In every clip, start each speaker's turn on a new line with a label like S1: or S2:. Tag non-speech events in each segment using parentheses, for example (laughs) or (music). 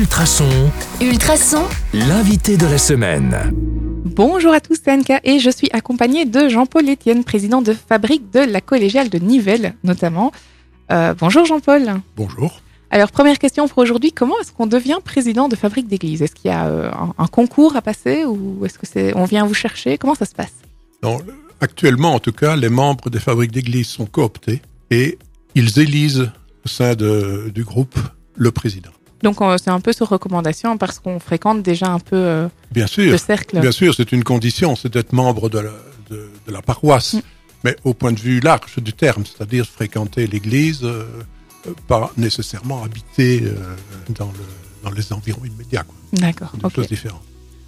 S1: Ultrason,
S2: Ultrason,
S1: l'invité de la semaine.
S3: Bonjour à tous, c'est Anka et je suis accompagnée de Jean-Paul Etienne, président de Fabrique de la collégiale de Nivelles notamment. Euh, bonjour Jean-Paul.
S4: Bonjour.
S3: Alors première question pour aujourd'hui, comment est-ce qu'on devient président de Fabrique d'église? Est-ce qu'il y a euh, un, un concours à passer ou est-ce que c'est on vient vous chercher? Comment ça se passe?
S4: Non, actuellement, en tout cas, les membres des fabriques d'église sont cooptés et ils élisent au sein de- du groupe le président.
S3: Donc c'est un peu sur recommandation parce qu'on fréquente déjà un peu euh,
S4: Bien
S3: le cercle.
S4: bien sûr, c'est une condition, c'est d'être membre de la, de, de la paroisse,
S3: Mm.
S4: mais au point de vue large du terme, c'est-à-dire fréquenter l'église, euh, euh, pas nécessairement habiter euh, dans, le, dans les environs immédiats.
S3: D'accord.
S4: C'est deux
S3: ok.
S4: choses différentes.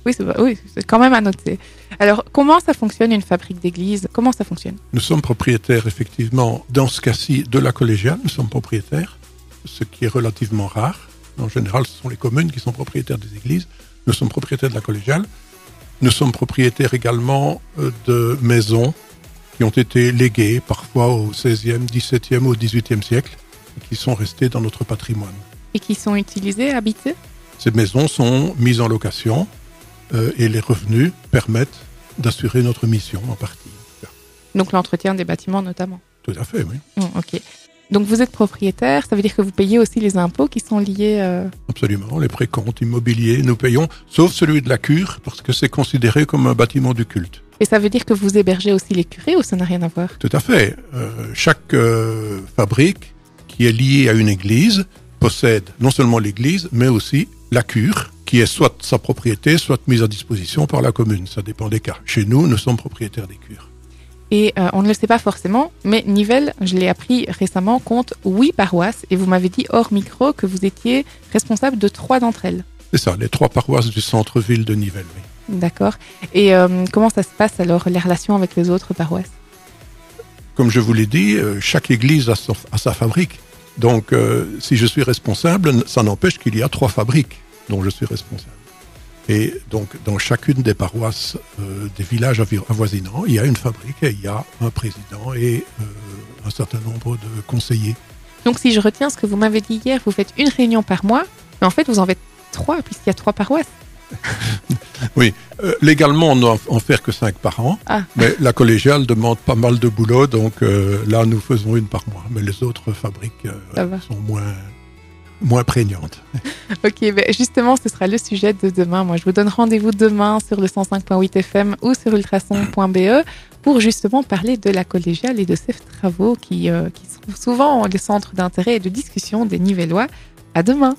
S3: Oui, c'est oui, c'est quand même à noter. Alors comment ça fonctionne une fabrique d'église? Comment ça fonctionne?
S4: Nous sommes propriétaires, effectivement, dans ce cas-ci, de la collégiale. Nous sommes propriétaires, ce qui est relativement rare. En général, ce sont les communes qui sont propriétaires des églises. Nous sommes propriétaires de la collégiale. Nous sommes propriétaires également euh, de maisons qui ont été léguées, parfois au XVIe, XVIIe ou XVIIIe siècle, et qui sont restées dans notre patrimoine.
S3: et qui sont utilisés, habités
S4: Ces maisons sont mises en location euh, et les revenus permettent d'assurer notre mission en partie.
S3: Donc l'entretien des bâtiments notamment.
S4: Tout à fait, oui.
S3: Mm, ok. Donc vous êtes propriétaire, ça veut dire que vous payez aussi les impôts qui sont liés. euh,
S4: Absolument, les précomptes immobiliers, nous payons, sauf celui de la cure, parce que c'est considéré comme un bâtiment du culte.
S3: Et ça veut dire que vous hébergez aussi les curés ou ça n'a rien à voir?
S4: Tout à fait. Euh, chaque euh, fabrique qui est liée à une église possède non seulement l'église, mais aussi la cure, qui est soit sa propriété, soit mise à disposition par la commune. Ça dépend des cas. Chez nous, nous sommes propriétaires des cures.
S3: Et euh, on ne le sait pas forcément, mais Nivelles, je l'ai appris récemment, compte huit paroisses et vous m'avez dit hors micro que vous étiez responsable de trois d'entre elles.
S4: C'est ça, les trois paroisses du centre-ville de Nivelles. oui.
S3: D'accord. Et euh, comment ça se passe alors, les relations avec les autres paroisses?
S4: Comme je vous l'ai dit, euh, chaque église a, son- a sa fabrique. Donc, euh, si je suis responsable, ça n'empêche qu'il y a trois fabriques dont je suis responsable. Et donc, dans chacune des paroisses euh, des villages avoisinants, il y a une fabrique et il y a un président et euh, un certain nombre de conseillers.
S3: Donc si je retiens ce que vous m'avez dit hier, vous faites une réunion par mois, mais en fait vous en faites trois puisqu'il y a trois paroisses. (laughs)
S4: Oui, euh, légalement, on ne doit en faire que cinq par an,
S3: Ah.
S4: mais la collégiale demande pas mal de boulot, donc là, nous faisons une par mois. Mais les autres fabriques sont moins, moins prégnantes. (laughs)
S3: Ok, ben justement, ce sera le sujet de demain. Moi, je vous donne rendez-vous demain sur le 105.8 FM ou sur ultrason.be pour justement parler de la collégiale et de ses travaux qui, euh, qui sont souvent les centres d'intérêt et de discussion des Nivellois. À demain!